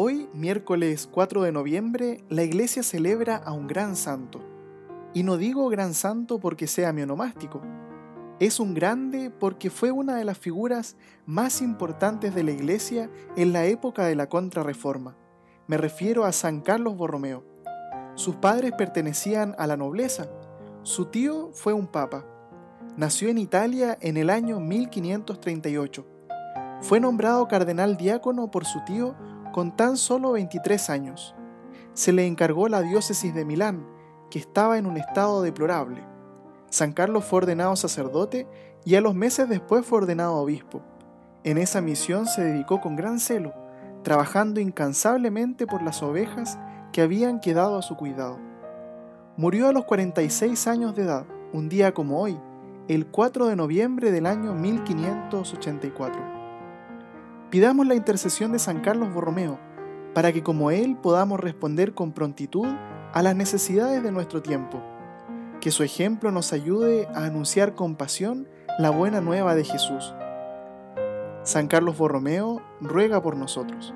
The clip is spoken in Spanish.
Hoy, miércoles 4 de noviembre, la iglesia celebra a un gran santo. Y no digo gran santo porque sea mionomástico. Es un grande porque fue una de las figuras más importantes de la iglesia en la época de la Contrarreforma. Me refiero a San Carlos Borromeo. Sus padres pertenecían a la nobleza. Su tío fue un papa. Nació en Italia en el año 1538. Fue nombrado cardenal diácono por su tío con tan solo 23 años. Se le encargó la diócesis de Milán, que estaba en un estado deplorable. San Carlos fue ordenado sacerdote y a los meses después fue ordenado obispo. En esa misión se dedicó con gran celo, trabajando incansablemente por las ovejas que habían quedado a su cuidado. Murió a los 46 años de edad, un día como hoy, el 4 de noviembre del año 1584. Pidamos la intercesión de San Carlos Borromeo para que como él podamos responder con prontitud a las necesidades de nuestro tiempo. Que su ejemplo nos ayude a anunciar con pasión la buena nueva de Jesús. San Carlos Borromeo ruega por nosotros.